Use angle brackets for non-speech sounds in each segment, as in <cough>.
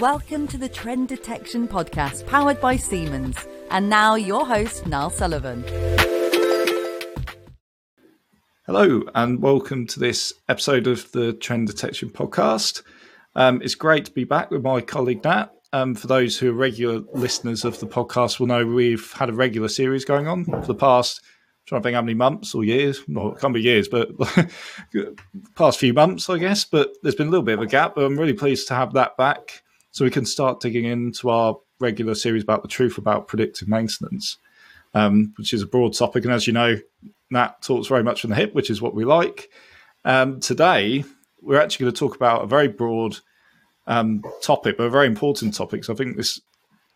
Welcome to the Trend Detection Podcast powered by Siemens. And now, your host, Niall Sullivan. Hello, and welcome to this episode of the Trend Detection Podcast. Um, it's great to be back with my colleague Nat. Um, for those who are regular listeners of the podcast, will know we've had a regular series going on for the past trying to think how many months or years. No, it can't be years, but <laughs> past few months, I guess. But there's been a little bit of a gap. But I'm really pleased to have that back, so we can start digging into our regular series about the truth about predictive maintenance, um, which is a broad topic. And as you know, Nat talks very much from the hip, which is what we like. Um, today, we're actually going to talk about a very broad um, topic, but a very important topic. So I think this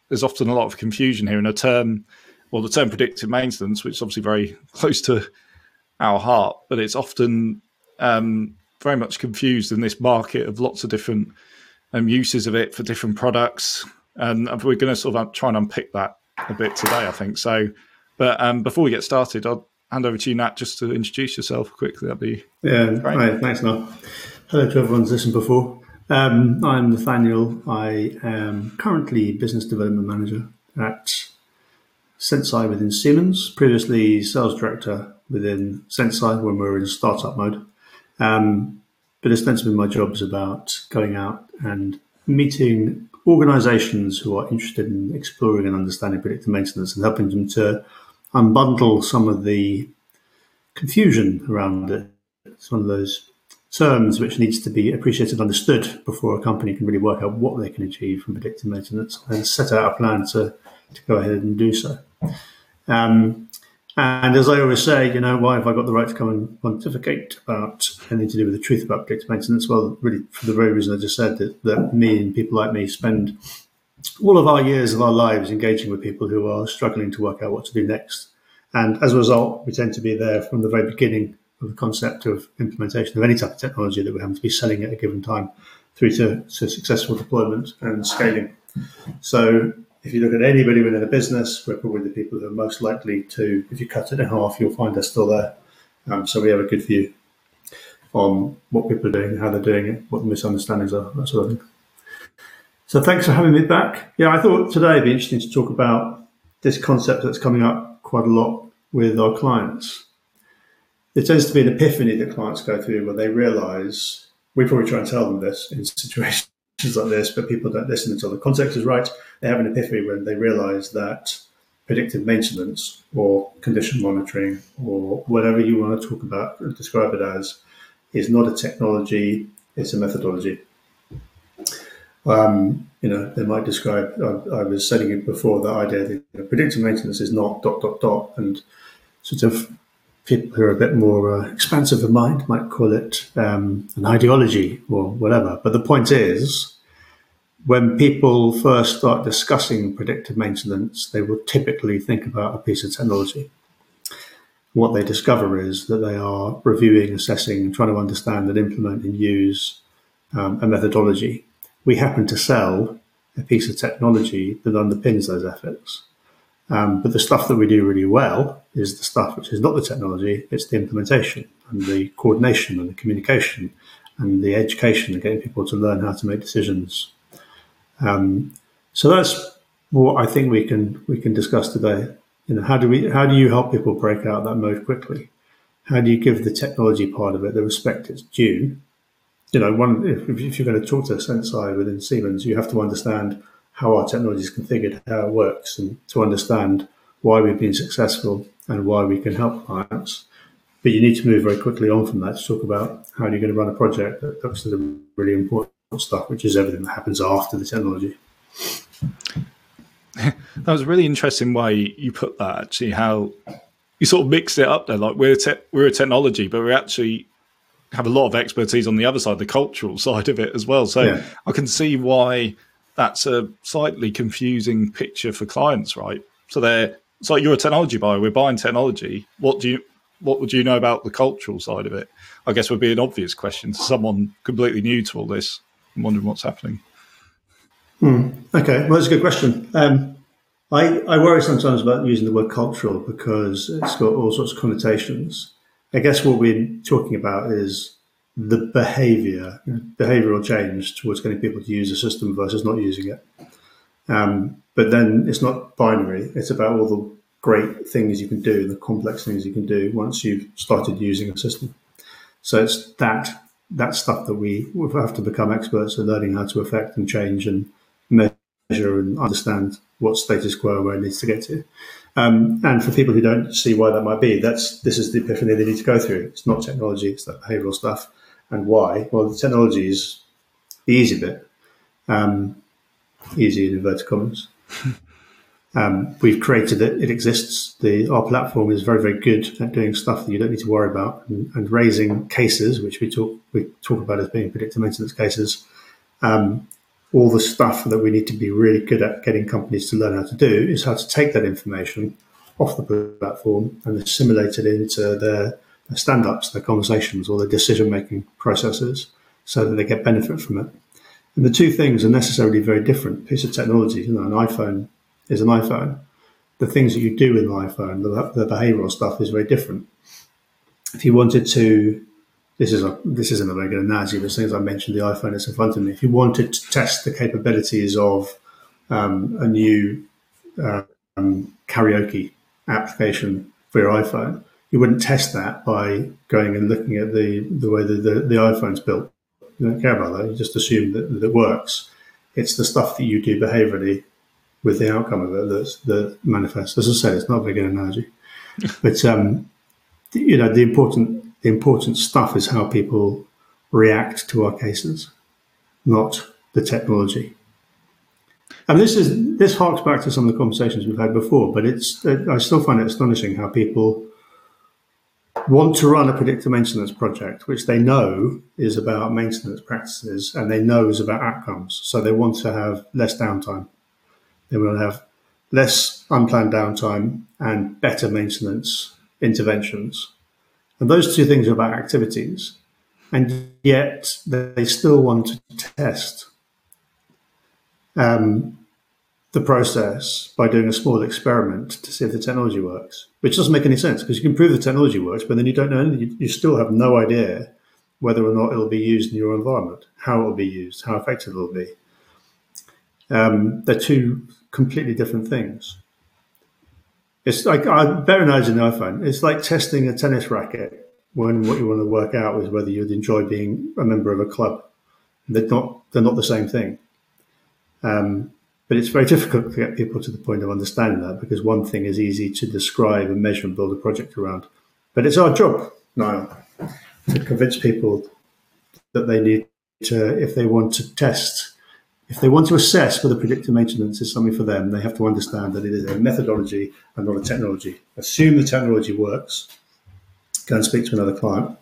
there's often a lot of confusion here in a term well, the term predictive maintenance, which is obviously very <laughs> close to our heart, but it's often um, very much confused in this market of lots of different um, uses of it for different products. And we're going to sort of try and unpick that a bit today, I think. So, but um, before we get started, I'll hand over to you, Nat, just to introduce yourself quickly. That'd be yeah. Great. Hi, thanks, Niall. Hello to everyone who's listened before. Um, I'm Nathaniel. I am currently business development manager at Senseye within Siemens, previously sales director within Senseye when we were in startup mode. Um, but ostensibly, my job is about going out and meeting organizations who are interested in exploring and understanding predictive maintenance and helping them to unbundle some of the confusion around it. It's one of those terms which needs to be appreciated and understood before a company can really work out what they can achieve from predictive maintenance and set out a plan to, to go ahead and do so. Um, and as I always say, you know, why have I got the right to come and pontificate about anything to do with the truth about predictive maintenance? Well, really, for the very reason I just said, that, that me and people like me spend all of our years of our lives engaging with people who are struggling to work out what to do next. And as a result, we tend to be there from the very beginning of the concept of implementation of any type of technology that we happen to be selling at a given time through to, to successful deployment and scaling. So if you look at anybody within a business, we're probably the people who are most likely to, if you cut it in half, you'll find us still there. Um, so we have a good view on what people are doing, how they're doing it, what the misunderstandings are, that sort of thing. So thanks for having me back. Yeah, I thought today would be interesting to talk about this concept that's coming up quite a lot with our clients. There tends to be an epiphany that clients go through where they realize, we probably try and tell them this in situations like this, but people don't listen until the context is right. They have an epiphany when they realize that predictive maintenance or condition monitoring or whatever you want to talk about, describe it as, is not a technology, it's a methodology. Um, you know, they might describe, I, I, was saying it before, the idea that you know, predictive maintenance is not dot, dot, dot, and sort of people who are a bit more uh, expansive of mind might call it um, an ideology or whatever. But the point is, when people first start discussing predictive maintenance, they will typically think about a piece of technology. What they discover is that they are reviewing, assessing, trying to understand and implement and use um, a methodology. We happen to sell a piece of technology that underpins those efforts. Um, but the stuff that we do really well is the stuff which is not the technology, it's the implementation and the coordination and the communication and the education and getting people to learn how to make decisions um, so that's what I think we can we can discuss today. You know, how do we how do you help people break out that mode quickly? How do you give the technology part of it the respect it's due? You know, one if, if you're going to talk to a Senseye within Siemens, you have to understand how our technology is configured, how it works, and to understand why we've been successful and why we can help clients. But you need to move very quickly on from that to talk about how you're going to run a project that looks at the really important stuff, which is everything that happens after the technology. that was a really interesting way you put that. Actually, how you sort of mixed it up there. Like we're te- we're a technology, but we actually have a lot of expertise on the other side, the cultural <laughs> side of it as well. So yeah. I can see why that's a slightly confusing picture for clients, right? So they're like you're a technology buyer. We're buying technology. What do you what would you know about the cultural side of it? I guess would be an obvious question to someone completely new to all this. I'm wondering what's happening. Hmm. Okay, well, that's a good question. Um, I, I worry sometimes about using the word cultural because it's got all sorts of connotations. I guess what we're talking about is the behavior, behavioral change towards getting people to use the system versus not using it. Um, but then it's not binary. It's about all the great things you can do, the complex things you can do once you've started using a system. So it's that that stuff that we have to become experts at learning how to affect and change and measure and understand what status quo where it needs to get to. Um, and for people who don't see why that might be, that's this is the epiphany they need to go through. It's not technology; it's that behavioural stuff. And why? Well, the technology is the easy bit, um, easy in inverted commas. <laughs> Um, we've created it; it exists. The our platform is very, very good at doing stuff that you don't need to worry about and, and raising cases, which we talk we talk about as being predictive maintenance cases. Um, all the stuff that we need to be really good at getting companies to learn how to do is how to take that information off the platform and assimilate it into their, their stand-ups, their conversations, or their decision-making processes, so that they get benefit from it. And the two things are necessarily very different. Piece of technology, you know, an iPhone is an iPhone. The things that you do in the iPhone, the, the behavioral stuff, is very different. If you wanted to this is a this isn't a very good analogy, but as I mentioned the iPhone that's in front of me. If you wanted to test the capabilities of um, a new um, karaoke application for your iPhone, you wouldn't test that by going and looking at the the way the, the, the iPhone's built. You don't care about that. You just assume that, that it works. It's the stuff that you do behaviorally with the outcome of it that's, that manifests. As I said, it's not a very good analogy, <laughs> but um, you know the important the important stuff is how people react to our cases, not the technology. And this is this harks back to some of the conversations we've had before, but it's I still find it astonishing how people want to run a predictive maintenance project, which they know is about maintenance practices and they know is about outcomes. So they want to have less downtime. They want to have less unplanned downtime and better maintenance interventions. And those two things are about activities. And yet they still want to test um, the process by doing a small experiment to see if the technology works, which doesn't make any sense because you can prove the technology works, but then you don't know, you, you still have no idea whether or not it'll be used in your environment, how it'll be used, how effective it'll be. Um, they're two completely different things. It's like I better analogy than iPhone. It's like testing a tennis racket when what you want to work out is whether you'd enjoy being a member of a club. They're not they're not the same thing. Um, but it's very difficult to get people to the point of understanding that because one thing is easy to describe and measure and build a project around. But it's our job, Niall, to convince people that they need to, if they want to test if they want to assess whether predictive maintenance is something for them, they have to understand that it is a methodology and not a technology. Assume the technology works, go and speak to another client,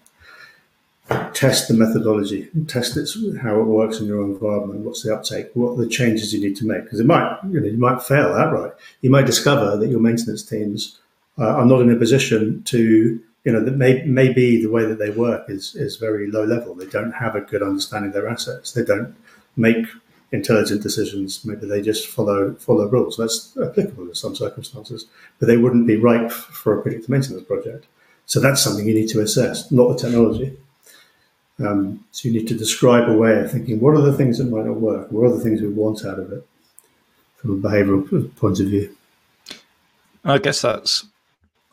test the methodology, test it, how it works in your environment, what's the uptake, what are the changes you need to make. Because it might, you know, you might fail outright. You might discover that your maintenance teams uh, are not in a position to, you know, that may, maybe the way that they work is, is very low level. They don't have a good understanding of their assets. They don't make intelligent decisions. Maybe they just follow follow rules. That's applicable in some circumstances, but they wouldn't be ripe for a predictive maintenance project. So that's something you need to assess, not the technology. Um, so you need to describe a way of thinking: what are the things that might not work? What are the things we want out of it from a behavioural point of view? I guess that's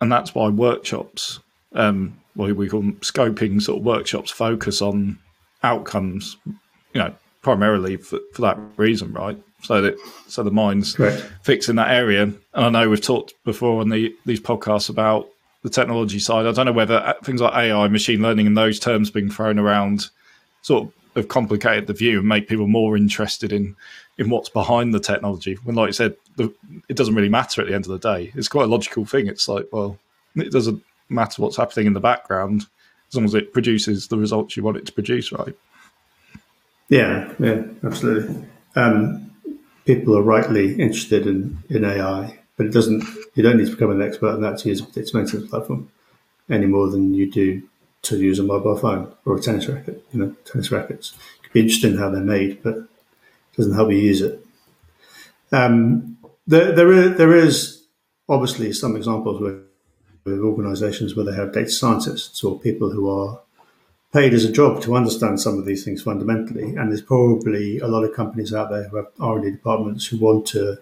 and that's why workshops, um, what we call them scoping sort of workshops, focus on outcomes. You know, primarily for, for that reason, right? So that so the mind's Correct. fixed in that area. And I know we've talked before on the, these podcasts about the technology side. I don't know whether uh, things like AI, machine learning, and those terms being thrown around sort of have complicated the view and make people more interested in in what's behind the technology. When, like I said, the, it doesn't really matter at the end of the day. It's quite a logical thing. It's like, well, it doesn't matter what's happening in the background as long as it produces the results you want it to produce, right? Yeah, yeah, absolutely. Um, people are rightly interested in, in AI, but it doesn't. You don't need to become an expert in that to use a maintenance platform any more than you do to use a mobile phone or a tennis racket. You know, tennis rackets. It could be interesting how they're made, but it doesn't help you use it. Um, there, there, is, there is obviously some examples where with organisations where they have data scientists or people who are paid as a job to understand some of these things fundamentally. And there's probably a lot of companies out there who have R&D departments who want to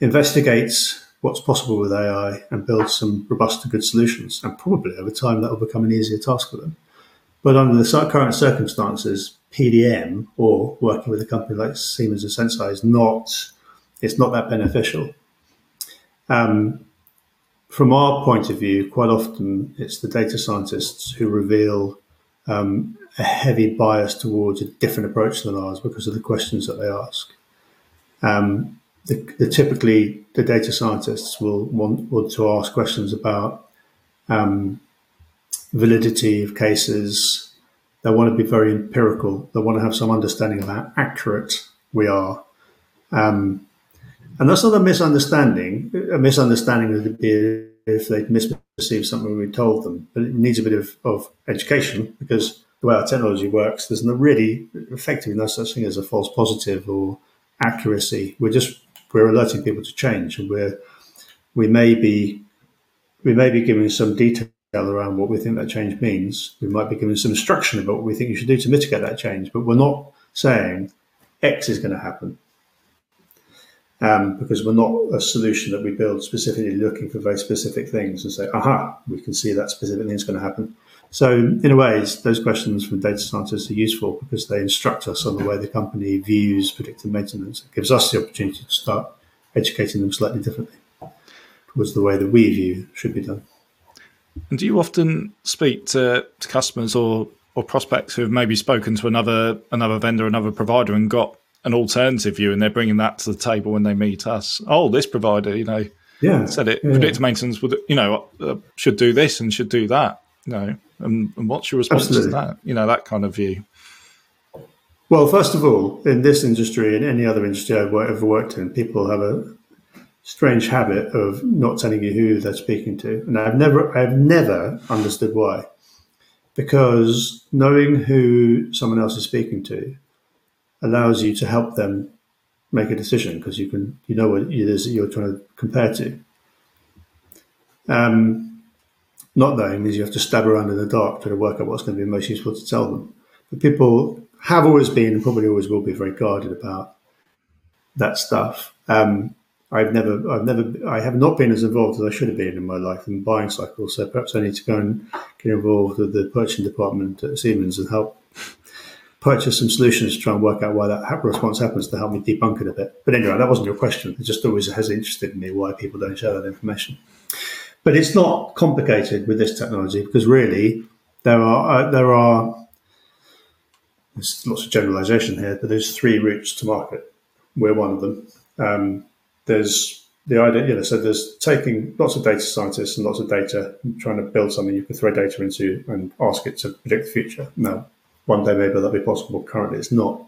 investigate what's possible with AI and builds some robust and good solutions. And probably over time that will become an easier task for them. But under the current circumstances, PDM or working with a company like Siemens and Senseye is not it's not that beneficial. Um, from our point of view, quite often it's the data scientists who reveal um, a heavy bias towards a different approach than ours because of the questions that they ask. Um, the, the, typically, the data scientists will want, want to ask questions about um, validity of cases. They want to be very empirical. They want to have some understanding of how accurate we are. Um, and that's not a misunderstanding. A misunderstanding would be if they'd misperceived something we told them. But it needs a bit of, of education because the way our technology works, there's no really effectively no such thing as a false positive or accuracy. We're just we're alerting people to change, and we're we may be we may be giving some detail around what we think that change means. We might be giving some instruction about what we think you should do to mitigate that change, but we're not saying X is going to happen um, because we're not a solution that we build specifically looking for very specific things and say, aha, we can see that specific thing is going to happen. So, in a way, those questions from data scientists are useful because they instruct us on the way the company views predictive maintenance. It gives us the opportunity to start educating them slightly differently towards the way that we view should be done. And do you often speak to, to customers or, or prospects who have maybe spoken to another another vendor, another provider, and got an alternative view, and they're bringing that to the table when they meet us. Oh, this provider, you know, yeah, said it. Yeah. Predictive maintenance would, you know, uh, should do this and should do that. You know, and, and what's your response Absolutely. to that? You know, that kind of view. Well, first of all, in this industry and any other industry I've ever worked in, people have a strange habit of not telling you who they're speaking to, and I've never, I've never understood why. Because knowing who someone else is speaking to allows you to help them make a decision because you can you know what it is that you're trying to compare to. Um, not knowing means you have to stab around in the dark to work out what's going to be most useful to tell them. But people have always been and probably always will be very guarded about that stuff. Um, I've never, I've never, I have not been as involved as I should have been in my life in buying cycles. So perhaps I need to go and get involved with the purchasing department at Siemens and help purchase some solutions to try and work out why that response happens to help me debunk it a bit. But anyway, that wasn't your question. It just always has interested me why people don't share that information. But it's not complicated with this technology because really there are uh, there are there's lots of generalization here, but there's three routes to market. We're one of them. Um, there's the idea, you know, so there's taking lots of data scientists and lots of data, trying to build something you can throw data into and ask it to predict the future. Now, one day maybe that'll be possible. Currently, it's not.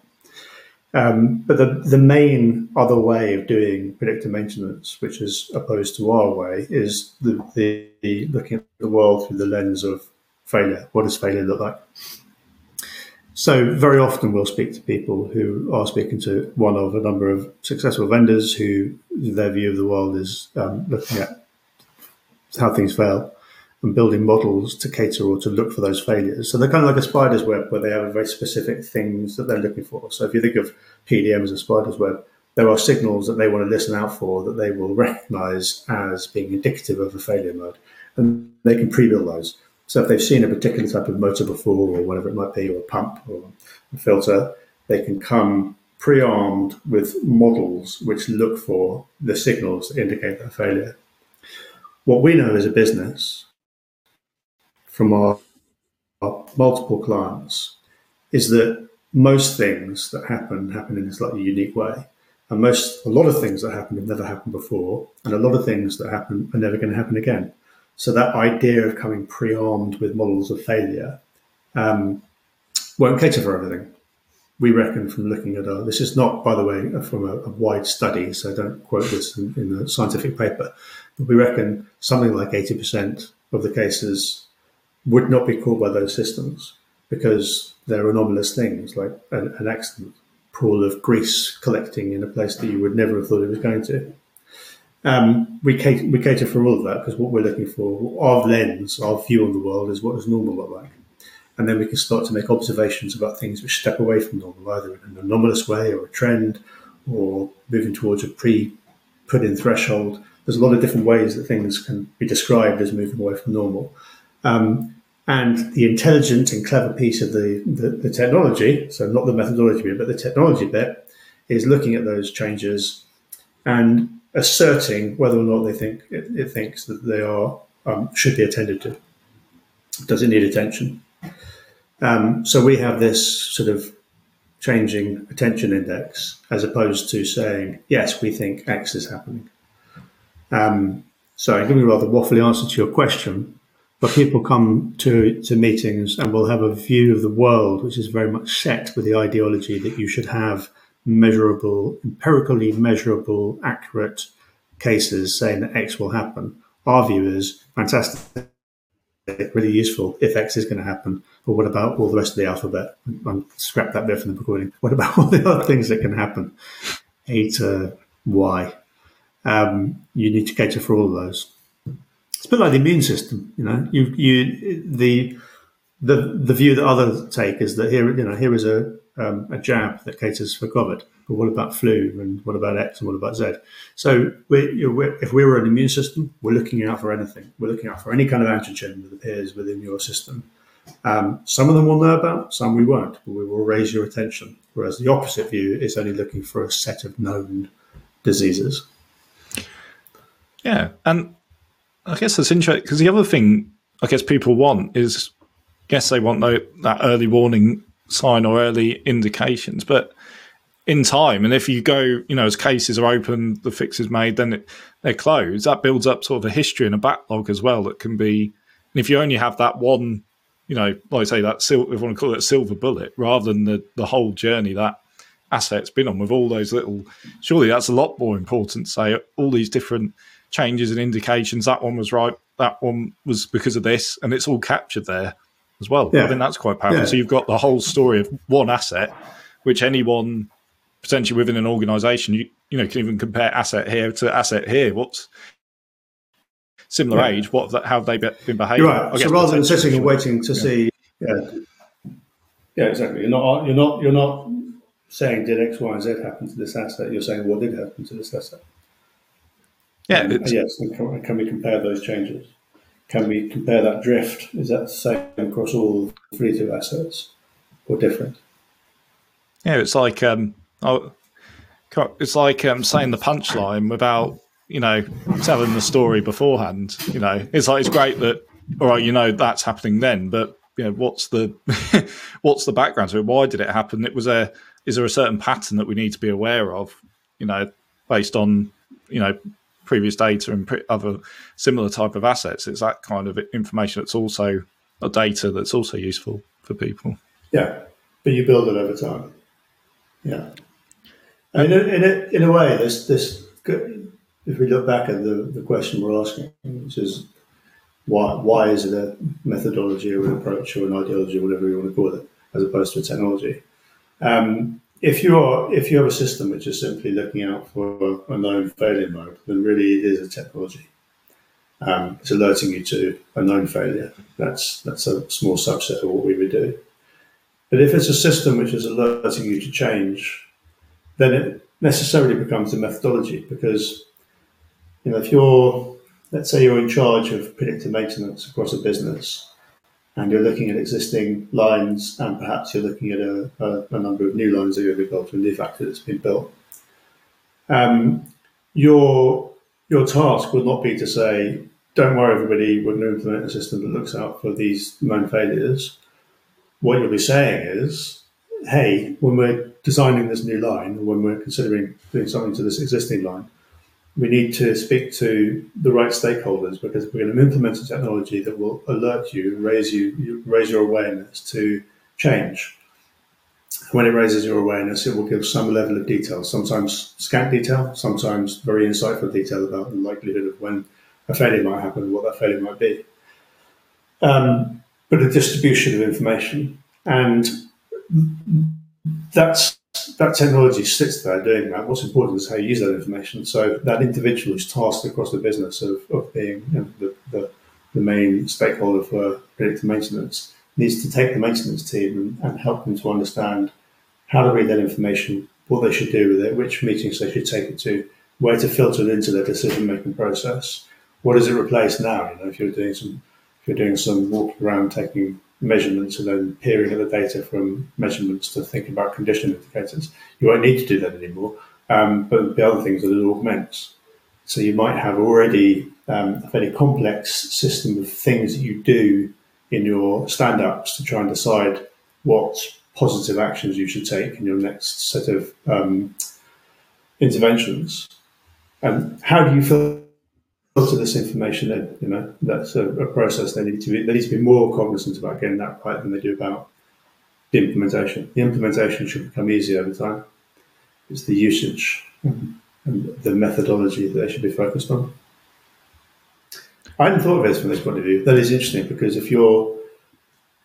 Um, but the, the main other way of doing predictive maintenance, which is opposed to our way, is the, the, the looking at the world through the lens of failure. What does failure look like? So very often we'll speak to people who are speaking to one of a number of successful vendors who their view of the world is um, looking at how things fail and building models to cater or to look for those failures. So they're kind of like a spider's web where they have very specific things that they're looking for. So if you think of PDM as a spider's web, there are signals that they want to listen out for that they will recognize as being indicative of a failure mode. And they can pre-build those. So if they've seen a particular type of motor before or whatever it might be, or a pump or a filter, they can come pre-armed with models which look for the signals that indicate that failure. What we know as a business from our, our multiple clients is that most things that happen happen in a slightly unique way. And most, a lot of things that happen have never happened before, and a lot of things that happen are never going to happen again. So that idea of coming pre-armed with models of failure um, won't cater for everything. We reckon from looking at our, this is not, by the way, from a, a wide study, so don't quote this in, in a scientific paper, but we reckon something like 80% of the cases would not be caught by those systems because they're anomalous things like an, an accident pool of grease collecting in a place that you would never have thought it was going to. Um, we, cater, we cater for all of that because what we're looking for, our lens, our view on the world is what does normal look like. and then we can start to make observations about things which step away from normal, either in an anomalous way or a trend, or moving towards a pre-put in threshold. There's a lot of different ways that things can be described as moving away from normal. Um, and the intelligent and clever piece of the, the, the, technology, so not the methodology bit, but the technology bit, is looking at those changes and asserting whether or not they think it, it thinks that they are um, should be attended to. Does it need attention? Um, so we have this sort of changing attention index as opposed to saying yes, we think X is happening. Um, so I'm giving a rather waffly answer to your question, but people come to, to meetings and will have a view of the world which is very much set with the ideology that you should have measurable, empirically measurable, accurate cases saying that X will happen. Our view is fantastic, really useful if X is going to happen. But what about all the rest of the alphabet? I'll scrap that bit from the recording. What about all the other things that can happen? A to Y. Um, you need to cater for all of those. It's a bit like the immune system, you know. You, you, the, the, the view that others take is that here, you know, here is a, um, a jab that caters for COVID. But what about flu and what about X and what about Z? So we're, you we're, if we were an immune system, we're looking out for anything. We're looking out for any kind of antigen that appears within your system. Um, some of them we'll know about, some we won't, but we will raise your attention. Whereas the opposite view is only looking for a set of known diseases. Yeah, and I guess that's interesting because the other thing I guess people want is, guess they want that early warning sign or early indications, but in time, and if you go, you know, as cases are open, the fix is made, then it, they're closed. That builds up sort of a history and a backlog as well. That can be, and if you only have that one, you know, like I say, that sil- if you want to call it a silver bullet, rather than the the whole journey that asset's been on with all those little, surely that's a lot more important. Say all these different changes and indications. That one was right. That one was because of this, and it's all captured there as well. Yeah. I think that's quite powerful. Yeah. So you've got the whole story of one asset, which anyone potentially within an organisation, you you know, can even compare asset here to asset here. What's similar yeah. age? What how have they been behaving? Right. So rather than sitting and waiting to see, yeah, yeah, exactly. You're not you're not you're not saying did X, Y, and Z happen to this asset. You're saying what did happen to this asset. Yeah. Um, yes. And can, can, we compare those changes? Can we compare that drift? Is that the same across all three two assets or different? Yeah, it's like um, oh, it's like um, saying the punchline without you know telling the story beforehand. You know, it's like it's great that all right, you know that's happening then, but you know what's the <laughs> what's the background to it? Why did it happen? It was a is there a certain pattern that we need to be aware of? You know, based on you know previous data and pre- other similar type of assets. It's that kind of information that's also a data that's also useful for people. Yeah, but you build it over time. Yeah. I mean, in a, in a way, this this if we look back at the, the question we're asking, which is why why is it a methodology or an approach or an ideology, or whatever you want to call it, as opposed to a technology? Um, if you are if you have a system which is simply looking out for a known failure mode, then really it is a technology. Um, it's alerting you to a known failure. That's that's a small subset of what we would do. But if it's a system which is alerting you to change, then it necessarily becomes a methodology because you know if you're let's say you're in charge of predictive maintenance across a business and you're looking at existing lines and perhaps you're looking at a, a, a number of new lines that you're built to build a new factory that's been built. Um, your your task would not be to say, don't worry everybody, we're going to implement a system that looks out for these known failures. What you'll be saying is, hey, when we're designing this new line, or when we're considering doing something to this existing line, we need to speak to the right stakeholders because we're going to implement a technology that will alert you, raise you, raise your awareness to change. When it raises your awareness, it will give some level of detail, sometimes scant detail, sometimes very insightful detail about the likelihood of when a failure might happen what that failure might be. Um, but a distribution of information. And that's that technology sits there doing that. What's important is how you use that information. So that individual is tasked across the business of, of being you know, the, the, the, main stakeholder for predictive maintenance needs to take the maintenance team and, and help them to understand how to read that information, what they should do with it, which meetings they should take it to, where to filter it into their decision making process. What does it replace now? You know, if you're doing some if you're doing some walking around taking measurements and then peering at the data from measurements to think about condition indicators, you won't need to do that anymore. Um, but the other things that it augments. So you might have already um, a fairly complex system of things that you do in your stand-ups to try and decide what positive actions you should take in your next set of um, interventions. And how do you filter this information in? You know, that's a, a, process they need to be, they need to be more cognizant about getting that right than they do about the implementation. The implementation should become easier over time. It's the usage mm-hmm. and the methodology that they should be focused on. I hadn't thought of this from this point of view. That is interesting because if you're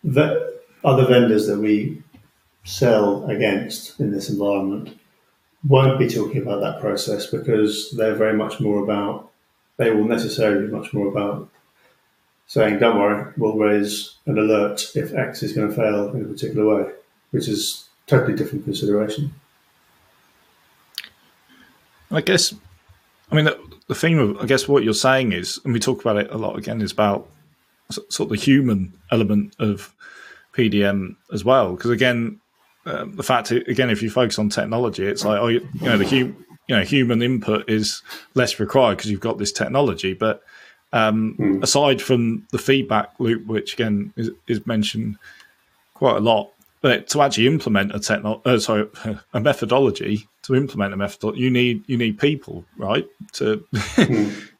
the other vendors that we sell against in this environment won't be talking about that process because they're very much more about they will necessarily be much more about saying, "Don't worry, we'll raise an alert if X is going to fail in a particular way," which is totally different consideration. I guess, I mean, the, the theme of I guess what you're saying is, and we talk about it a lot again, is about sort of the human element of PDM as well. Because again, um, the fact again, if you focus on technology, it's like oh, you, you know, the hu- you know human input is less required because you've got this technology. But um, mm. aside from the feedback loop, which again is, is mentioned quite a lot, but to actually implement a techno- uh, sorry, <laughs> a methodology to implement a method, you need you need people, right? To mm. <laughs>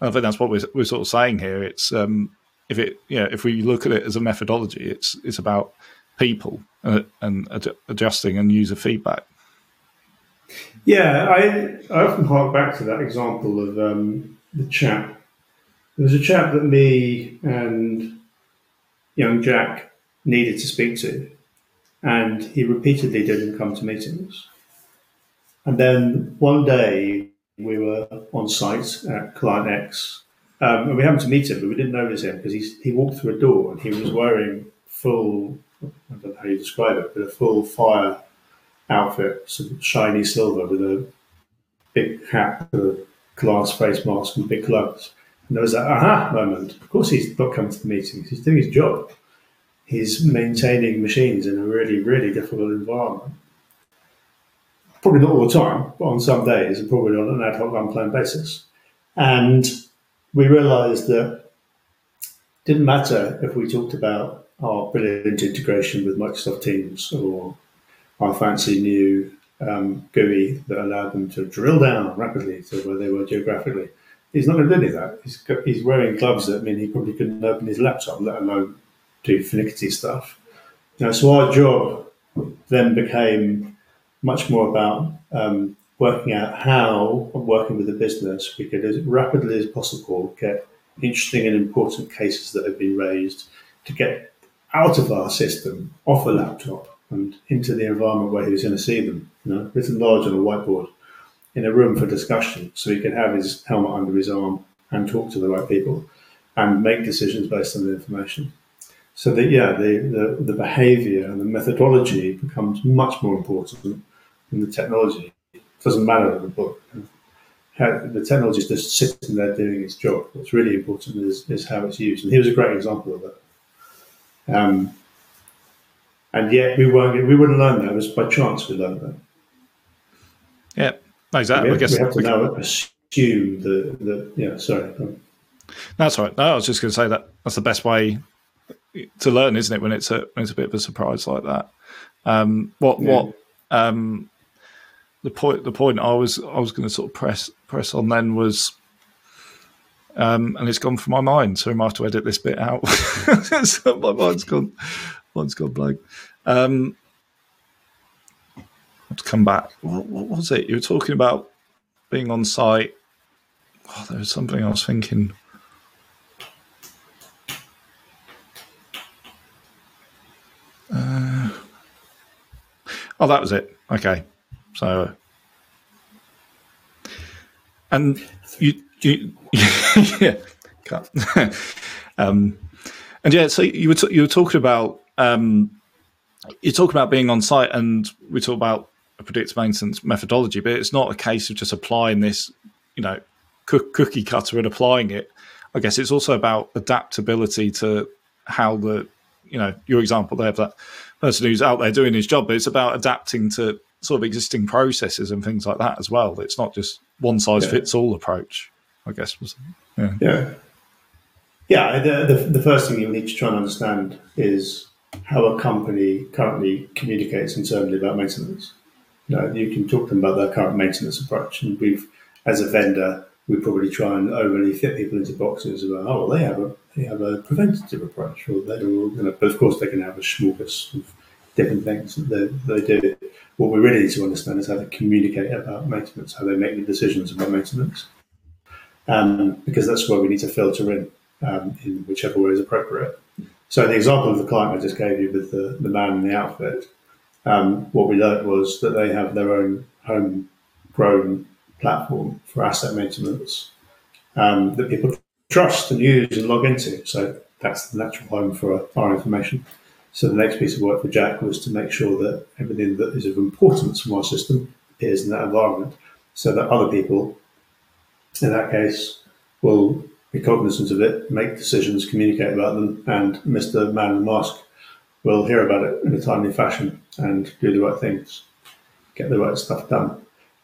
I think that's what we're, we're sort of saying here. It's um, if it, you know, if we look at it as a methodology, it's it's about people uh, and ad- adjusting and user feedback. Yeah, I I often hark back to that example of um, the chap. There was a chap that me and young Jack needed to speak to, and he repeatedly didn't come to meetings. And then one day we were on site at Client X um, and we happened to meet him, but we didn't notice him because he walked through a door and he was wearing full, I don't know how you describe it, but a full fire outfit, shiny silver with a big hat, a glass face mask, and big gloves. And there was that aha moment. Of course, he's not coming to the meetings, he's doing his job. He's maintaining machines in a really, really difficult environment. Probably not all the time, but on some days, and probably on an ad hoc, unplanned basis. And we realized that it didn't matter if we talked about our brilliant integration with Microsoft Teams or our fancy new um, GUI that allowed them to drill down rapidly to where they were geographically. He's not going to do any of that. He's, he's wearing gloves that mean he probably couldn't open his laptop, let alone do finicky stuff. Know, so our job then became much more about um, working out how, working with the business, we could as rapidly as possible get interesting and important cases that have been raised to get out of our system, off a laptop, and into the environment where he was going to see them, you know, written large on a whiteboard in a room for discussion so he could have his helmet under his arm and talk to the right people and make decisions based on the information. So that yeah, the, the, the behavior and the methodology becomes much more important than the technology It doesn't matter in the book. The technology is just sitting there doing its job. What's really important is, is how it's used. And he was a great example of that. Um, and yet we weren't, we wouldn't learn that. It was by chance we learned that. Yeah, exactly. We have, I guess we have to now assume the, the yeah, sorry. That's right. No, I was just going to say that that's the best way to learn, isn't it? When it's a when it's a bit of a surprise like that. Um, what yeah. what um, the point the point I was I was going to sort of press press on then was, um, and it's gone from my mind, so I might have to edit this bit out. <laughs> so my mind's gone, mind's gone blank. Um, to come back. What, what, was it you were talking about? Being on site. Oh, there was something I was thinking. Uh, oh, that was it. Okay. So, and you, you <laughs> yeah, <laughs> um, and yeah, so you were t- you were talking about um, you talk about being on site, and we talk about a predictive maintenance methodology, but it's not a case of just applying this, you know, cookie cutter and applying it. I guess it's also about adaptability to how the, you know, your example there of that person who's out there doing his job, but it's about adapting to sort of existing processes and things like that as well. It's not just one size yeah. fits all approach. I guess was yeah. Yeah. Yeah, the, the, the first thing you need to try and understand is how a company currently communicates internally about maintenance. You know, you can talk to them about their current maintenance approach, and we've, as a vendor, we probably try and overly fit people into boxes about, oh, well, they have a they have a preventative approach, or they do, you know, but of course they can have a smorgasbord of different things that they, they do. What we really need to understand is how they communicate about maintenance, how they make the decisions about maintenance, um, because that's where we need to filter in um, in whichever way is appropriate. So the example of the client I just gave you with the, the man in the outfit, um, what we learned was that they have their own homegrown platform for asset maintenance um, that people trust and use and log into. So that's the natural home for our information. So the next piece of work for Jack was to make sure that everything that is of importance from our system appears in that environment so that other people, in that case, will be cognizant of it, make decisions, communicate about them, and Mr. Man in the Mask will hear about it in a timely fashion and do the right things, get the right stuff done.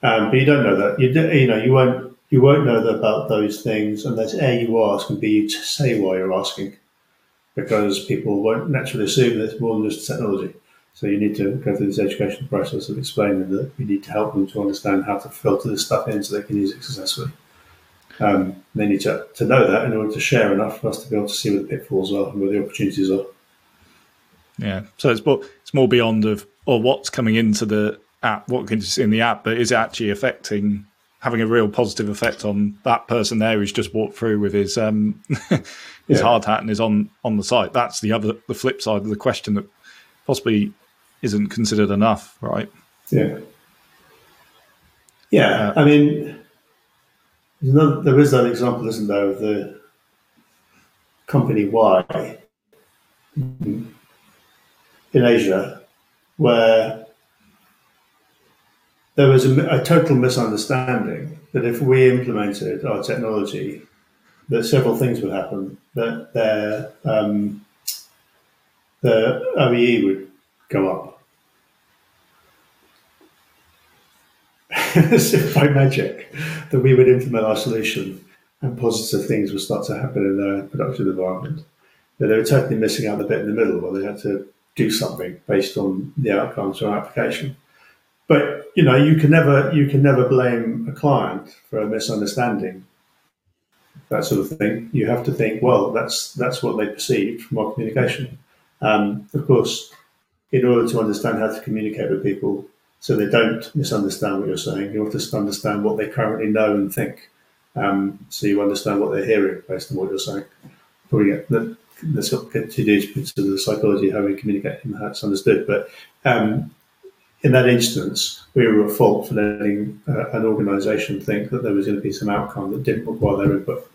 Um, but you don't know that. You, do, you know you won't you won't know about those things unless a you ask and b you say why you're asking, because people won't naturally assume that it's more than just technology. So you need to go through this education process of explaining that you need to help them to understand how to filter this stuff in so they can use it successfully. Um, they need to, to know that in order to share enough for us to be able to see where the pitfalls are and where the opportunities are. Yeah, so it's more it's more beyond of or what's coming into the app, what can you see in the app, but is it actually affecting having a real positive effect on that person there who's just walked through with his um, <laughs> his yeah. hard hat and is on on the site. That's the other the flip side of the question that possibly isn't considered enough, right? Yeah. Yeah, uh, I mean, Another, there is that example, isn't there, of the company Y in Asia, where there was a, a, total misunderstanding that if we implemented our technology, that several things would happen. That their um, the OEE would go up as <laughs> if by magic, that we would implement our solution and positive things would start to happen in their production environment. But they were totally missing out the bit in the middle where they had to do something based on the outcomes our application. But you know, you can never you can never blame a client for a misunderstanding. That sort of thing. You have to think, well, that's that's what they perceived from our communication. Um, of course, in order to understand how to communicate with people, so they don't misunderstand what you're saying. You have to understand what they currently know and think. Um, so you understand what they're hearing based on what you're saying. Probably get that too deep into the psychology of how we communicate and how it's understood. But um, in that instance, we were at fault for letting uh, an organisation think that there was going to be some outcome that didn't require their input.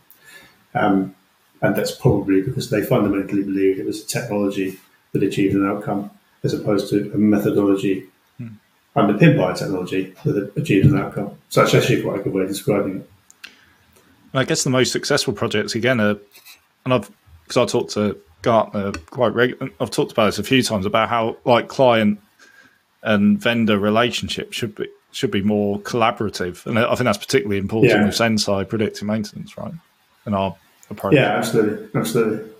Um, and that's probably because they fundamentally believed it was a technology that achieved an outcome as opposed to a methodology underpinned by technology that achieves an outcome. So that's actually quite a good way of describing it. I guess the most successful projects again are, and I've because I talked to Gartner quite regularly. I've talked about this a few times about how like client and vendor relationship should be should be more collaborative, and I think that's particularly important yeah. with Senseye predictive maintenance, right? And our approach. Yeah, absolutely, absolutely.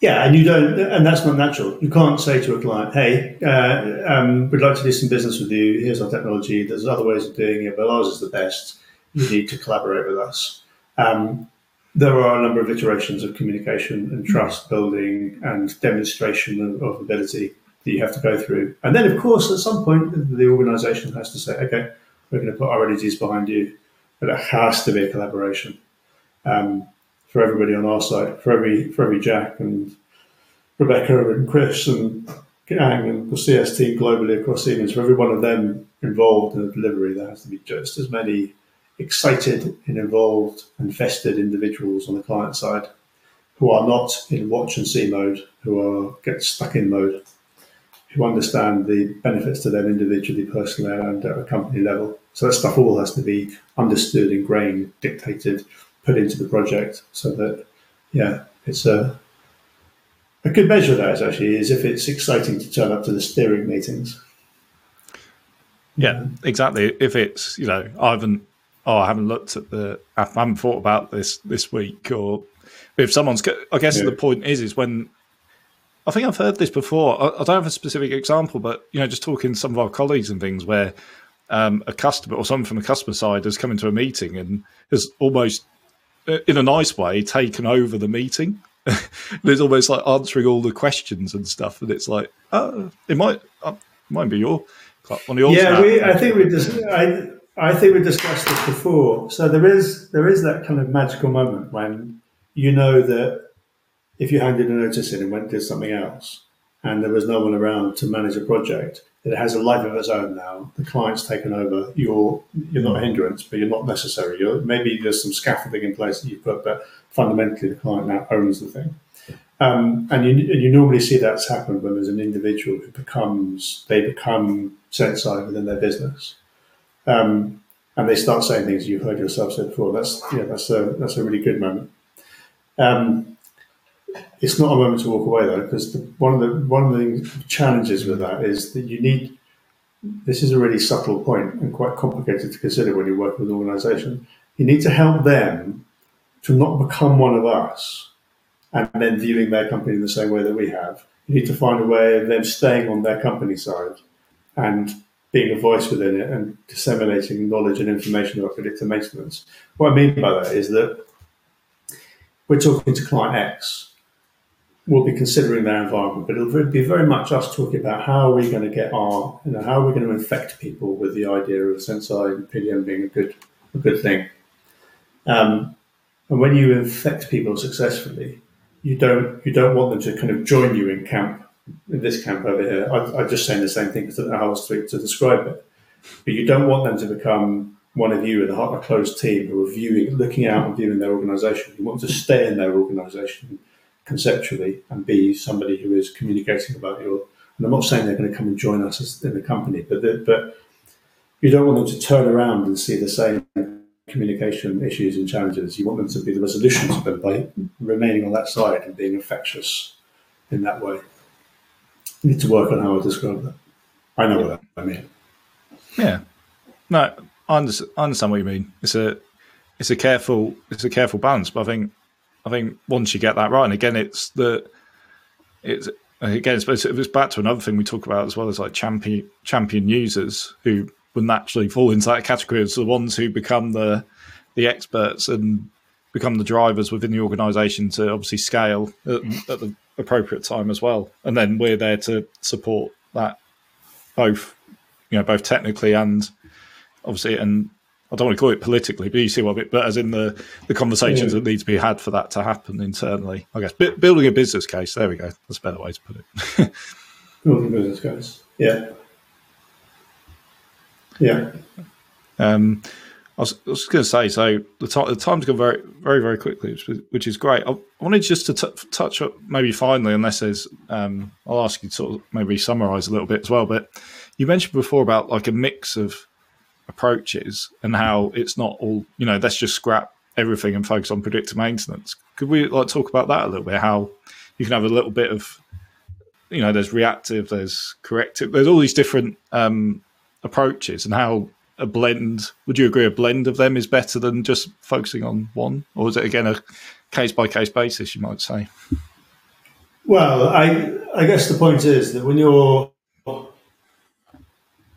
Yeah, and you don't, and that's not natural. You can't say to a client, "Hey, uh, um, we'd like to do some business with you. Here's our technology. There's other ways of doing it, but ours is the best. You need to collaborate with us." Um, there are a number of iterations of communication and trust building and demonstration of, of, ability that you have to go through, and then, of course, at some point, the organisation has to say, "Okay, we're going to put our energies behind you," but it has to be a collaboration. Um, for everybody on our side, for every for every Jack and Rebecca and Chris and Gang and the CS team globally across Siemens, for every one of them involved in the delivery, there has to be just as many excited and involved and vested individuals on the client side who are not in watch and see mode, who are get stuck in mode, who understand the benefits to them individually, personally, and at a company level. So that stuff all has to be understood, ingrained, dictated, put into the project, so that yeah, it's a a good measure of that is actually is if it's exciting to turn up to the steering meetings. Yeah, exactly. If it's you know I haven't oh I haven't looked at the I haven't thought about this this week or if someone's I guess yeah. the point is is when I think I've heard this before. I, I, don't have a specific example, but you know, just talking to some of our colleagues and things where um, a customer or someone from the customer side has come into a meeting and has almost, in a nice way, taken over the meeting. <laughs> it's almost like answering all the questions and stuff, and it's like, oh, it might, uh, it might be your one of yours. Yeah, we, I think we just, I, I think we discussed this before. So there is there is that kind of magical moment when you know that if you handed a notice in and went and did something else, and there was no one around to manage a project, it has a life of its own now. The client's taken over. You're you're not a hindrance, but you're not necessary. You're, maybe there's some scaffolding in place that you put, but fundamentally the client now owns the thing. Um, and you and you normally see that's happened when there's an individual who becomes they become Senseye within their business. Um, and they start saying things you've heard yourself say before. That's yeah, that's a that's a really good moment. Um, it's not a moment to walk away though, because one of the one of the challenges with that is that you need. This is a really subtle point and quite complicated to consider when you work with an organisation. You need to help them to not become one of us, and then viewing their company in the same way that we have. You need to find a way of them staying on their company side and being a voice within it and disseminating knowledge and information about predictive maintenance. What I mean by that is that we're talking to client X we'll be considering their environment, but it'll be very much us talking about how are we going to get our, you know, how are we going to infect people with the idea of Senseye and PDM being a good, a good thing. Um, and when you infect people successfully, you don't you don't want them to kind of join you in camp in this camp over here. I, am just saying the same thing because I don't know how else to, to describe it. But you don't want them to become one of you in a closed team who are viewing, looking out and viewing their organisation. You want to stay in their organisation conceptually and be somebody who is communicating about your. And I'm not saying they're going to come and join us in the company, but the, but you don't want them to turn around and see the same communication issues and challenges. You want them to be the resolution to them by remaining on that side and being infectious in that way. You need to work on how I describe that. I know what I mean. Yeah. No, I I understand what you mean. It's a it's a careful it's a careful balance, but I think I think once you get that right, and again, it's the it's again it's, it's back to another thing we talk about as well as like champion champion users who would naturally fall into that category as the ones who become the the experts and become the drivers within the organization to obviously scale at, at, the appropriate time as well. And then we're there to support that both you know both technically and obviously and I don't want to call it politically, but you see what I mean. But as in the, the conversations yeah. that need to be had for that to happen internally, I guess. B- building a business case. There we go. That's a better way to put it. <laughs> building a business case. Yeah. Yeah. Um, I was, I was going to say, so the, time the time's gone very, very, very quickly, which, which is great. I wanted just to t- touch up, maybe finally, unless there's, um, I'll ask you to sort of maybe summarize a little bit as well. But you mentioned before about like a mix of approaches and how it's not all you know let's just scrap everything and focus on predictive maintenance. Could we like talk about that a little bit? How you can have a little bit of you know there's reactive there's corrective there's all these different um, approaches and how a blend would you agree a blend of them is better than just focusing on one? Or is it again a case by case basis you might say? Well i i guess the point is that when you're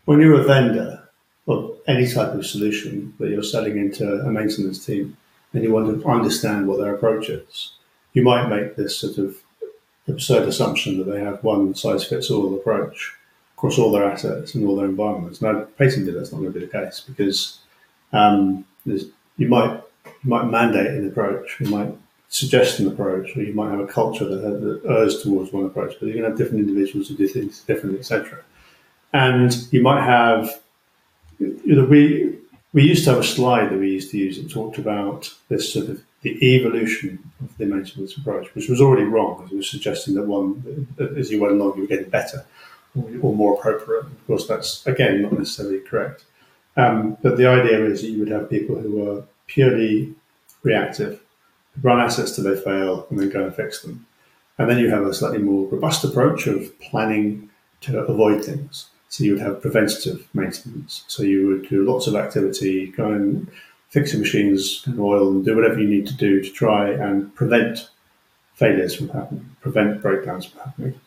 when you're a vendor or any type of solution that you're selling into a maintenance team and you want to understand what their approach is, you might make this sort of absurd assumption that they have one size fits all approach across all their assets and all their environments. Now, patently, that's not going to be the case because um, you might you might mandate an approach, you might suggest an approach, or you might have a culture that, that errs towards one approach, but you're going to have different individuals who do things differently, etc. And you might have you know, we we used to have a slide that we used to use that talked about this sort of the evolution of the maintenance approach, which was already wrong it was suggesting that one, as you went along, you were getting better or more appropriate. Of course, that's again not necessarily correct. Um, but the idea is that you would have people who were purely reactive, run assets till they fail, and then go and fix them. And then you have a slightly more robust approach of planning to avoid things. So you would have preventative maintenance. So you would do lots of activity, go and fix your machines and oil and do whatever you need to do to try and prevent failures from happening, prevent breakdowns from happening.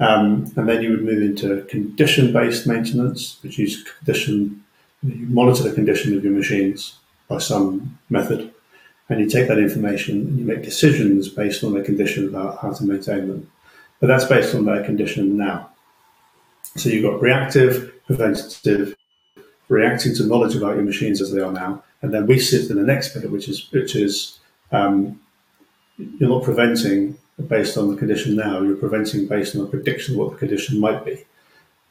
Um, and then you would move into condition-based maintenance, which is condition, you monitor the condition of your machines by some method, and you take that information and you make decisions based on their condition about how to maintain them. But that's based on their condition now. So you've got reactive, preventative, reacting to knowledge about your machines as they are now, and then we sit in the next bit, which is which is um, you're not preventing based on the condition now. You're preventing based on a prediction of what the condition might be.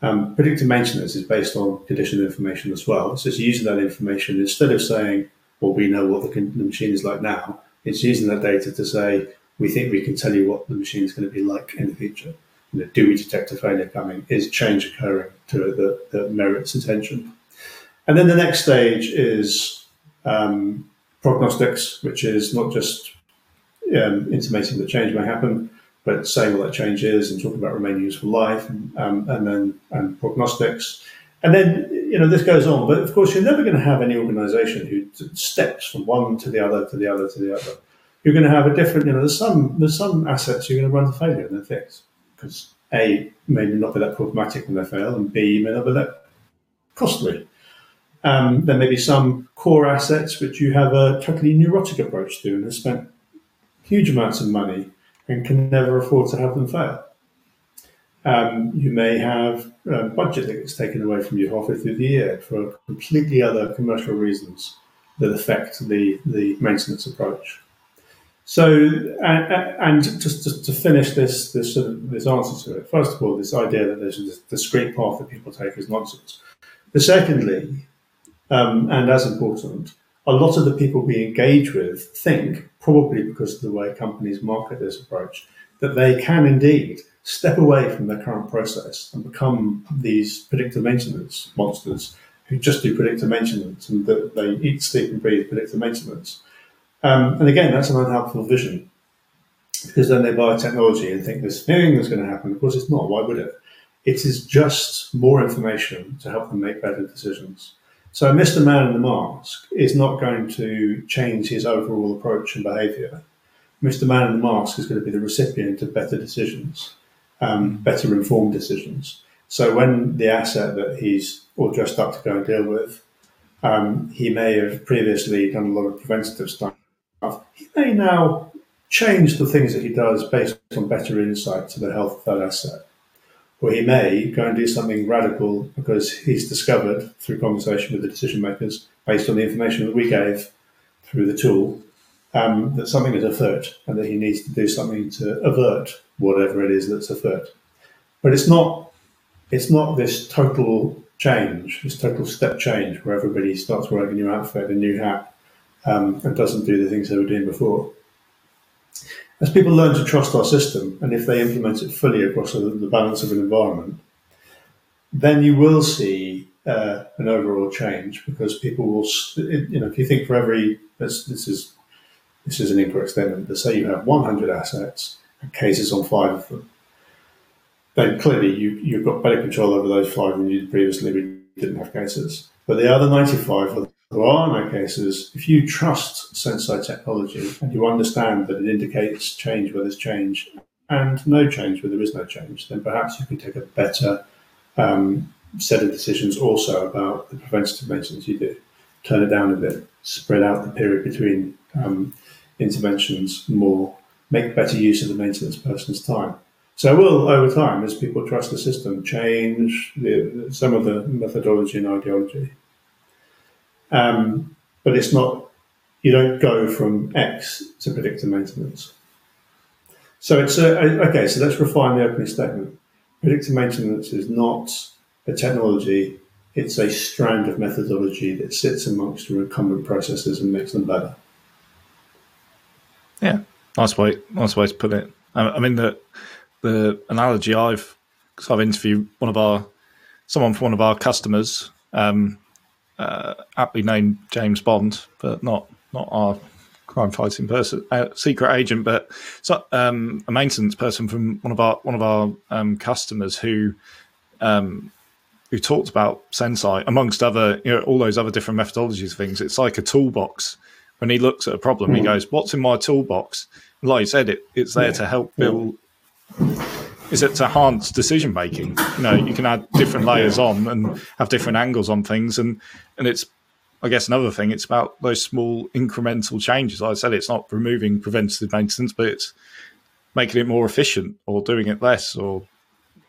Um, predictive maintenance is based on condition information as well. So It's using that information instead of saying, "Well, we know what the, the machine is like now." It's using that data to say, "We think we can tell you what the machine is going to be like in the future." Do we detect a failure coming? Is change occurring to the, that merits attention? And then the next stage is um, prognostics, which is not just um, intimating that change may happen, but saying what that change is and talking about remaining useful life, and, um, and then and prognostics. And then, you know, this goes on. But of course, you're never going to have any organization who steps from one to the other to the other to the other. You're going to have a different, you know, there's some, there's some assets you're going to run to failure and then fix because A, maybe not be that problematic when they fail, and B, may not be that costly. Um, there may be some core assets which you have a totally neurotic approach to and have spent huge amounts of money and can never afford to have them fail. Um, you may have a budget that gets taken away from you halfway through the year for completely other commercial reasons that affect the, the maintenance approach. So, and, and just, just to finish this this sort of, this answer to it, first of all, this idea that there's a discrete path that people take is nonsense. But secondly, um, and as important, a lot of the people we engage with think, probably because of the way companies market this approach, that they can indeed step away from their current process and become these predictive maintenance monsters who just do predictive maintenance and that they eat, sleep, and breathe predictive maintenance. Um, and again, that's an unhelpful vision because then they buy technology and think this thing is going to happen. Of course, it's not. Why would it? It is just more information to help them make better decisions. So Mr. Man in the Mask is not going to change his overall approach and behaviour. Mr. Man in the Mask is going to be the recipient of better decisions, um, better informed decisions. So when the asset that he's all dressed up to go and deal with, um, he may have previously done a lot of preventative stuff. He may now change the things that he does based on better insight to the health of that asset or he may go and do something radical because he's discovered through conversation with the decision makers, based on the information that we gave through the tool, um, that something is afoot and that he needs to do something to avert whatever it is that's afoot. But it's not it's not this total change, this total step change where everybody starts wearing a new outfit, a new hat, um, and doesn't do the things they were doing before as people learn to trust our system, and if they implement it fully across the, the balance of an environment, then you will see uh, an overall change because people will, you know, if you think for every this, this is this is an incorrect statement. But say you have 100 assets and cases on five of them, then clearly you you've got better control over those five than you previously. We didn't have cases, but the other 95 are no cases. If you trust Senseye technology and you understand that it indicates change where there's change and no change where there is no change, then perhaps you can take a better um, set of decisions also about the preventative maintenance you do. Turn it down a bit, spread out the period between um, interventions more, make better use of the maintenance person's time. So will, over time, as people trust the system, change the, some of the methodology and ideology. Um, but it's not, you don't go from X to predictive maintenance. So it's a, okay, so let's refine the opening statement. Predictive maintenance is not a technology, it's a strand of methodology that sits amongst your incumbent processes and makes them better. Yeah, nice way, nice way to put it. I mean the the analogy I've because I've interviewed one of our someone from one of our customers, um, uh, aptly named James Bond, but not not our crime fighting person, uh, secret agent, but so, um, a maintenance person from one of our one of our um, customers who um, who talked about Senseye, amongst other, you know, all those other different methodologies things. It's like a toolbox. When he looks at a problem, mm. he goes, "What's in my toolbox?" like you said, it it's there yeah. to help build. Is it to enhance decision making? You know, you can add different layers on and have different angles on things, and and it's, I guess, another thing. It's about those small incremental changes. Like I said, it's not removing preventative maintenance, but it's making it more efficient or doing it less or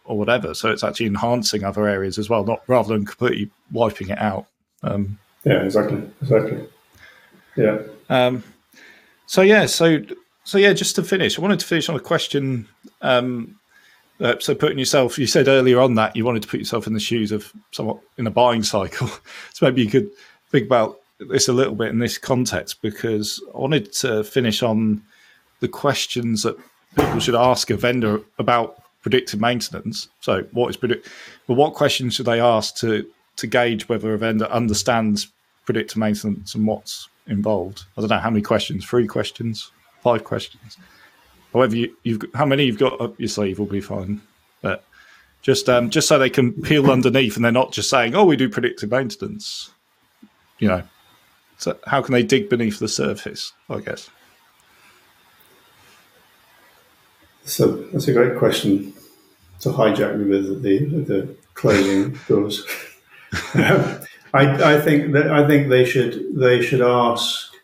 or whatever. So it's actually enhancing other areas as well, not rather than completely wiping it out. Um, yeah, exactly, exactly. Yeah. Um, so yeah, so so yeah, just to finish, I wanted to finish on a question. Um, uh, so putting yourself, you said earlier on that you wanted to put yourself in the shoes of someone in a buying cycle. <laughs> so maybe you could think about this a little bit in this context because I wanted to finish on the questions that people should ask a vendor about predictive maintenance. So, what is predict? But what questions should they ask to to gauge whether a vendor understands predictive maintenance and what's involved? I don't know how many questions. Three questions, five questions. However, you, have how many you've got up your sleeve will be fine. But just um, just so they can peel <coughs> underneath and they're not just saying, "Oh, we do predictive maintenance." You know, so how can they dig beneath the surface? I guess. So that's a great question to hijack me with the the closing <laughs> doors. <laughs> um, I, I think that I think they should they should ask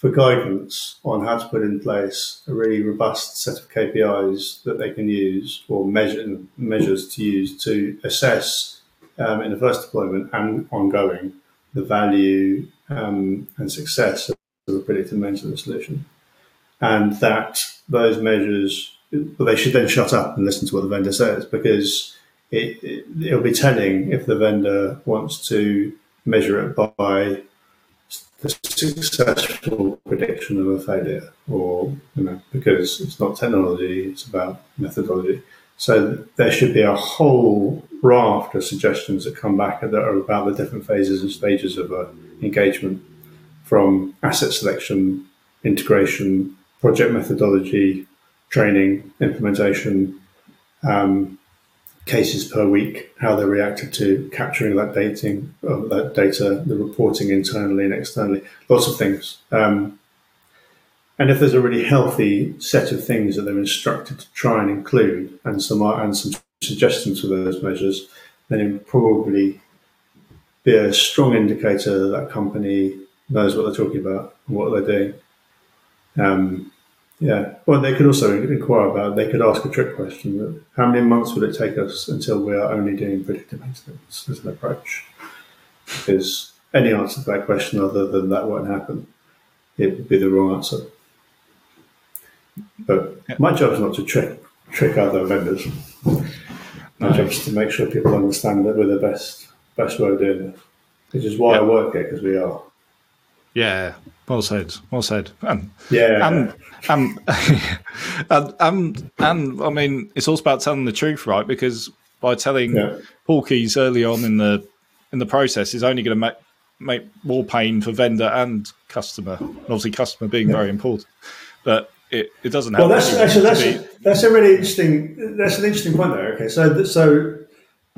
for guidance on how to put in place a really robust set of KPIs that they can use or measure measures to use to assess um, in the first deployment and ongoing the value um, and success of a predictive maintenance solution, and that those measures but they should then shut up and listen to what the vendor says because it, it, it'll be telling if the vendor wants to measure it by the successful prediction of a failure or you know because it's not technology it's about methodology. So there should be a whole raft of suggestions that come back that are about the different phases and stages of a engagement from asset selection integration project methodology training, implementation, um, cases per week, how they reacted to capturing that dating, uh, that data, the reporting internally and externally, lots of things. Um, and if there's a really healthy set of things that they're instructed to try and include, and some and some suggestions for those measures, then it would probably be a strong indicator that that company knows what they're talking about and what they're doing. Um, yeah. Well, they could also inquire about, they could ask a trick question. How many months would it take us until we are only doing predictive maintenance as an approach? Because any answer to that question other than that won't happen, it would be the wrong answer. But yeah. my job is not to trick trick other vendors. My no. job is to make sure people understand that we're the best best way of doing it, which is why I work here because we are. Yeah, well said. Well said. And, yeah, and and, <laughs> and and and I mean, it's also about telling the truth, right? Because by telling yeah. Keys early on in the in the process is only going to make make more pain for vendor and customer. And obviously, customer being yeah. very important, but it, it doesn't have. Well, that's actually that's a, that's a really interesting that's an interesting point there. Okay, so so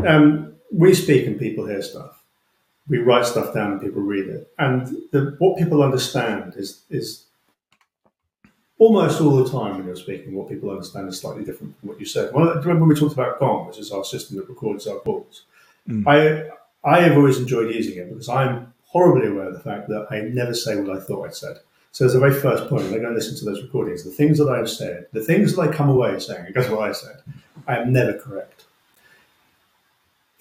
um, we speak and people hear stuff we write stuff down and people read it. And the, what people understand is is almost all the time when you're speaking, what people understand is slightly different from what you said. Well, remember when we talked about Gong, which is our system that records our calls? Mm. I I have always enjoyed using it because I'm horribly aware of the fact that I never say what I thought I said. So as the very first point, when I go and listen to those recordings, the things that I've said, the things that I come away saying, guess what I said, I am never correct.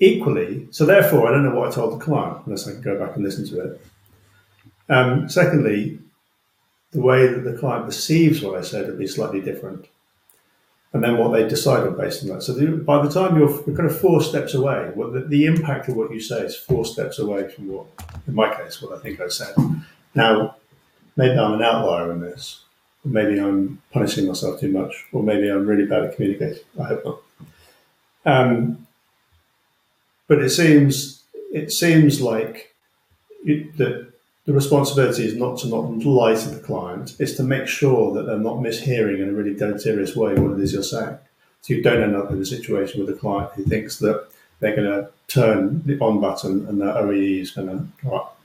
Equally, so therefore, I don't know what I told the client unless I can go back and listen to it. Um, secondly, the way that the client perceives what I said would be slightly different. and then what they decide on based on that. So the, by the time you're, you're, kind of four steps away, what the, the, impact of what you say is four steps away from what, in my case, what I think I said. Now, maybe I'm an outlier in this. Maybe I'm punishing myself too much, or maybe I'm really bad at communicating. I hope not. Um, but it seems it seems like that the responsibility is not to not lie to the client, it's to make sure that they're not mishearing in a really deleterious way what it is you're saying. So you don't end up in a situation with a client who thinks that they're going to turn the on button and the OEE is going to go up.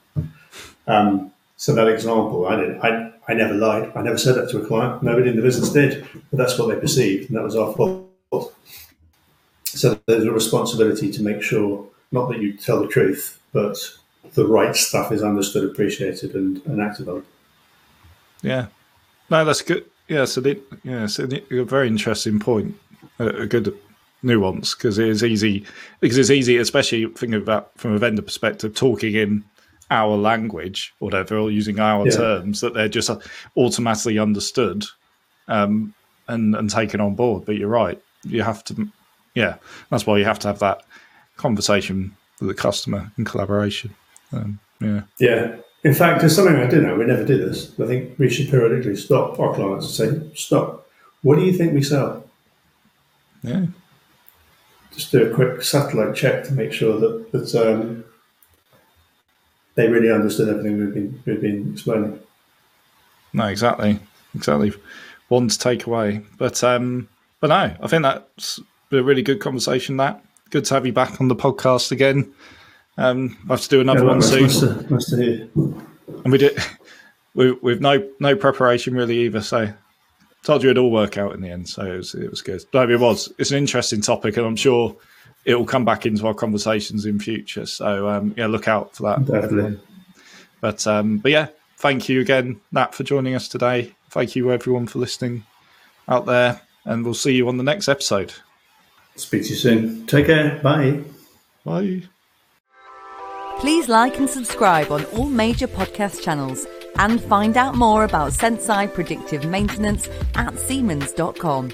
Um, so that example, I did. I, I never lied. I never said that to a client. Nobody in the business did, but that's what they perceived, and that was our fault. So there's a responsibility to make sure not that you tell the truth, but the right stuff is understood, appreciated, and, and acted on. Yeah, no, that's good. Yeah, so the, yeah, so a very interesting point, a, a good nuance because it is easy because it's easy, especially thinking about from a vendor perspective, talking in our language, or whatever, or using our yeah. terms that they're just automatically understood um, and and taken on board. But you're right, you have to, yeah, that's why you have to have that conversation with the customer in collaboration. Um, yeah. Yeah. In fact, there's something I do know. We never do this. I think we should periodically stop our clients and say, "Stop. What do you think we sell?" Yeah. Just do a quick satellite check to make sure that that um, they really understood everything we've been we've been explaining. No, exactly, exactly. One to take away, but um, but no, I think that's a really good conversation. That good to have you back on the podcast again. Um, I have to do another yeah, one soon. Nice to, nice to hear. And we did we, with no no preparation really either. So told you it'd all work out in the end. So it was it was good. No, it was. It's an interesting topic, and I'm sure it will come back into our conversations in future. So um, yeah, look out for that. Definitely. But um, but yeah, thank you again, Nat, for joining us today. Thank you everyone for listening out there, and we'll see you on the next episode. Speak to you soon. Take care. Bye. Bye. Please like and subscribe on all major podcast channels and find out more about Senseye predictive maintenance at Siemens.com.